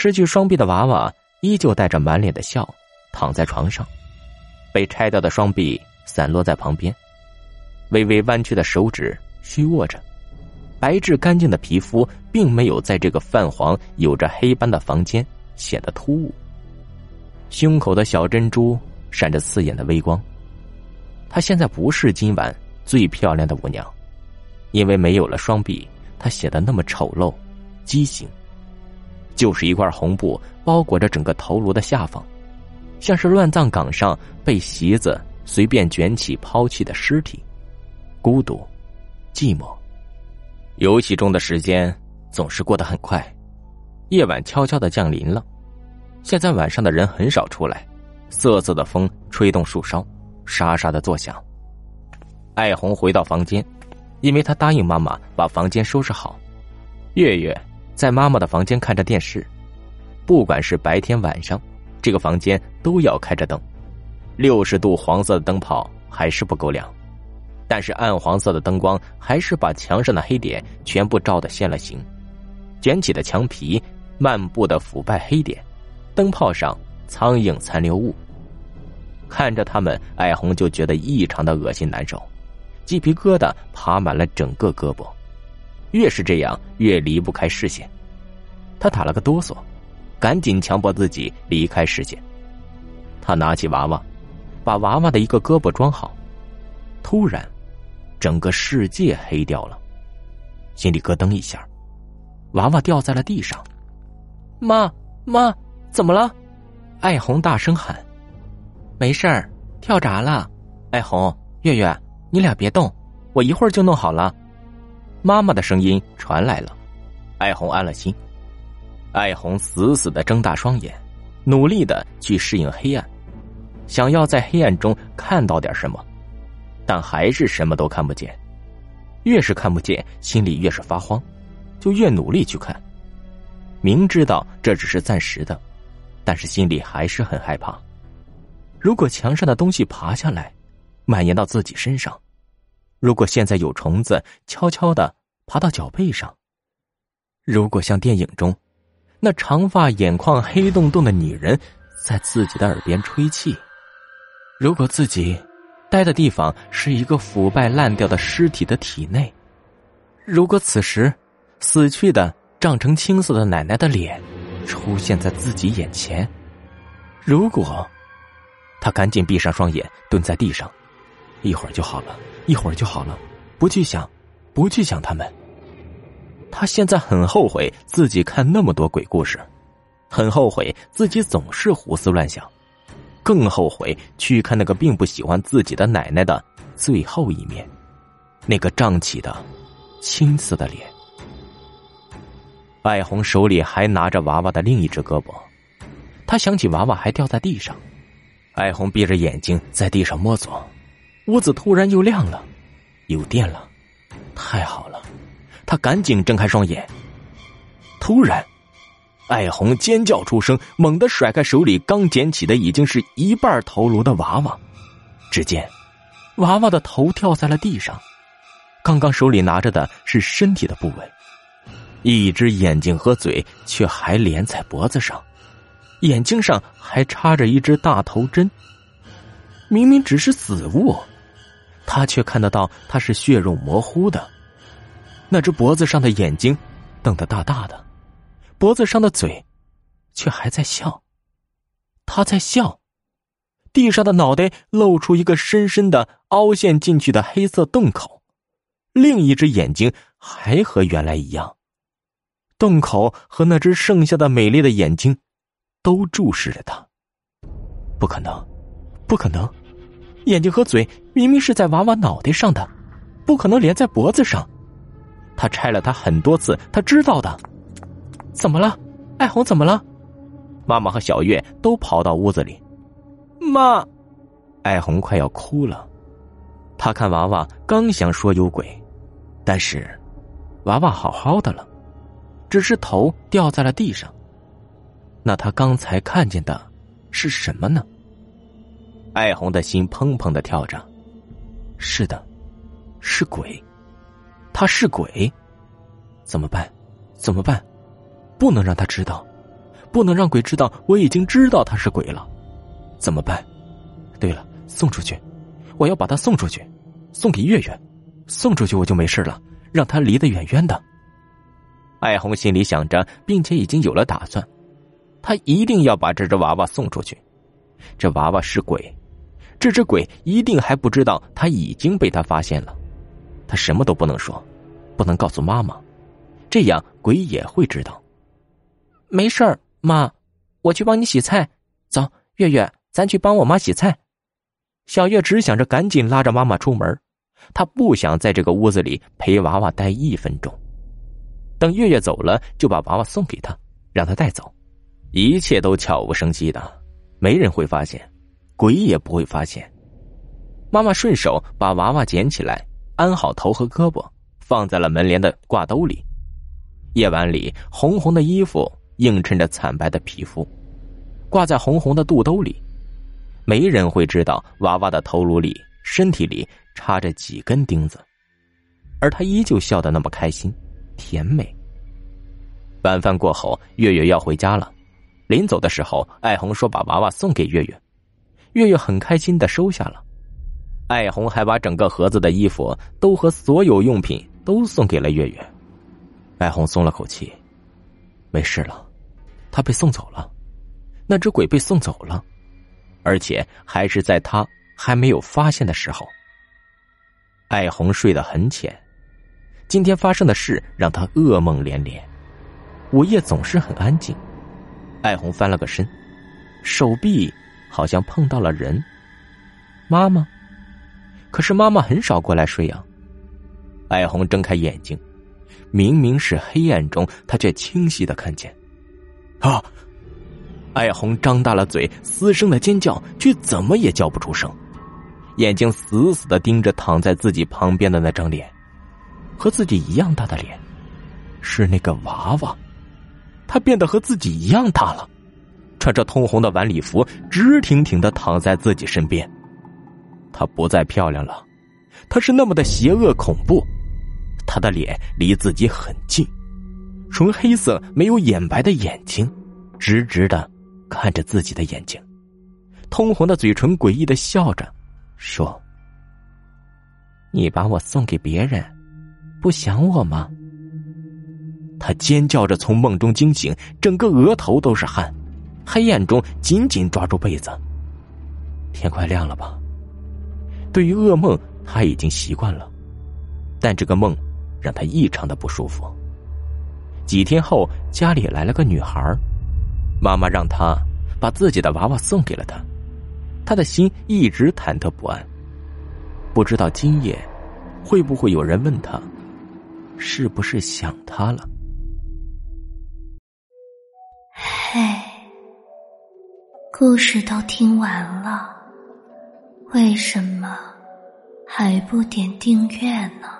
失去双臂的娃娃依旧带着满脸的笑，躺在床上，被拆掉的双臂散落在旁边，微微弯曲的手指虚握着，白质干净的皮肤并没有在这个泛黄、有着黑斑的房间显得突兀。胸口的小珍珠闪着刺眼的微光。她现在不是今晚最漂亮的舞娘，因为没有了双臂，她显得那么丑陋、畸形。就是一块红布包裹着整个头颅的下方，像是乱葬岗上被席子随便卷起抛弃的尸体，孤独、寂寞。游戏中的时间总是过得很快，夜晚悄悄的降临了。现在晚上的人很少出来，瑟瑟的风吹动树梢，沙沙的作响。艾红回到房间，因为她答应妈妈把房间收拾好。月月。在妈妈的房间看着电视，不管是白天晚上，这个房间都要开着灯。六十度黄色的灯泡还是不够亮，但是暗黄色的灯光还是把墙上的黑点全部照得现了形。卷起的墙皮，漫步的腐败黑点，灯泡上苍蝇残留物。看着他们，艾红就觉得异常的恶心难受，鸡皮疙瘩爬满了整个胳膊。越是这样，越离不开视线。他打了个哆嗦，赶紧强迫自己离开视线。他拿起娃娃，把娃娃的一个胳膊装好。突然，整个世界黑掉了，心里咯噔一下。娃娃掉在了地上。妈妈，怎么了？艾红大声喊：“没事儿，跳闸了。”艾红、月月，你俩别动，我一会儿就弄好了。妈妈的声音传来了，艾红安了心。艾红死死的睁大双眼，努力的去适应黑暗，想要在黑暗中看到点什么，但还是什么都看不见。越是看不见，心里越是发慌，就越努力去看。明知道这只是暂时的，但是心里还是很害怕。如果墙上的东西爬下来，蔓延到自己身上。如果现在有虫子悄悄的爬到脚背上，如果像电影中那长发眼眶黑洞洞的女人在自己的耳边吹气，如果自己待的地方是一个腐败烂掉的尸体的体内，如果此时死去的胀成青色的奶奶的脸出现在自己眼前，如果他赶紧闭上双眼，蹲在地上。一会儿就好了，一会儿就好了，不去想，不去想他们。他现在很后悔自己看那么多鬼故事，很后悔自己总是胡思乱想，更后悔去看那个并不喜欢自己的奶奶的最后一面，那个胀起的青色的脸。艾红手里还拿着娃娃的另一只胳膊，他想起娃娃还掉在地上，艾红闭着眼睛在地上摸索。屋子突然又亮了，有电了，太好了！他赶紧睁开双眼。突然，艾红尖叫出声，猛地甩开手里刚捡起的已经是一半头颅的娃娃。只见娃娃的头掉在了地上，刚刚手里拿着的是身体的部位，一只眼睛和嘴却还连在脖子上，眼睛上还插着一只大头针。明明只是死物。他却看得到，他是血肉模糊的。那只脖子上的眼睛瞪得大大的，脖子上的嘴却还在笑。他在笑。地上的脑袋露出一个深深的凹陷进去的黑色洞口，另一只眼睛还和原来一样，洞口和那只剩下的美丽的眼睛都注视着他。不可能，不可能。眼睛和嘴明明是在娃娃脑袋上的，不可能连在脖子上。他拆了他很多次，他知道的。怎么了？艾红怎么了？妈妈和小月都跑到屋子里。妈，艾红快要哭了。他看娃娃，刚想说有鬼，但是娃娃好好的了，只是头掉在了地上。那他刚才看见的是什么呢？艾红的心砰砰的跳着，是的，是鬼，他是鬼，怎么办？怎么办？不能让他知道，不能让鬼知道我已经知道他是鬼了。怎么办？对了，送出去，我要把他送出去，送给月月，送出去我就没事了，让他离得远远的。艾红心里想着，并且已经有了打算，他一定要把这只娃娃送出去。这娃娃是鬼，这只鬼一定还不知道他已经被他发现了。他什么都不能说，不能告诉妈妈，这样鬼也会知道。没事儿，妈，我去帮你洗菜。走，月月，咱去帮我妈洗菜。小月只想着赶紧拉着妈妈出门，她不想在这个屋子里陪娃娃待一分钟。等月月走了，就把娃娃送给他，让他带走。一切都悄无声息的，没人会发现，鬼也不会发现。妈妈顺手把娃娃捡起来，安好头和胳膊，放在了门帘的挂兜里。夜晚里，红红的衣服映衬着惨白的皮肤，挂在红红的肚兜里。没人会知道娃娃的头颅里、身体里插着几根钉子，而他依旧笑得那么开心。甜美。晚饭过后，月月要回家了。临走的时候，艾红说把娃娃送给月月，月月很开心的收下了。艾红还把整个盒子的衣服都和所有用品都送给了月月。艾红松了口气，没事了，他被送走了，那只鬼被送走了，而且还是在他还没有发现的时候。艾红睡得很浅。今天发生的事让他噩梦连连，午夜总是很安静。艾红翻了个身，手臂好像碰到了人。妈妈，可是妈妈很少过来睡啊。艾红睁开眼睛，明明是黑暗中，她却清晰的看见。啊！艾红张大了嘴，嘶声的尖叫，却怎么也叫不出声，眼睛死死的盯着躺在自己旁边的那张脸。和自己一样大的脸，是那个娃娃，他变得和自己一样大了，穿着通红的晚礼服，直挺挺的躺在自己身边。她不再漂亮了，她是那么的邪恶恐怖。她的脸离自己很近，纯黑色、没有眼白的眼睛，直直的看着自己的眼睛，通红的嘴唇诡异的笑着，说：“你把我送给别人。”不想我吗？他尖叫着从梦中惊醒，整个额头都是汗，黑暗中紧紧抓住被子。天快亮了吧？对于噩梦，他已经习惯了，但这个梦让他异常的不舒服。几天后，家里来了个女孩，妈妈让他把自己的娃娃送给了他，他的心一直忐忑不安，不知道今夜会不会有人问他。是不是想他了？嘿，故事都听完了，为什么还不点订阅呢？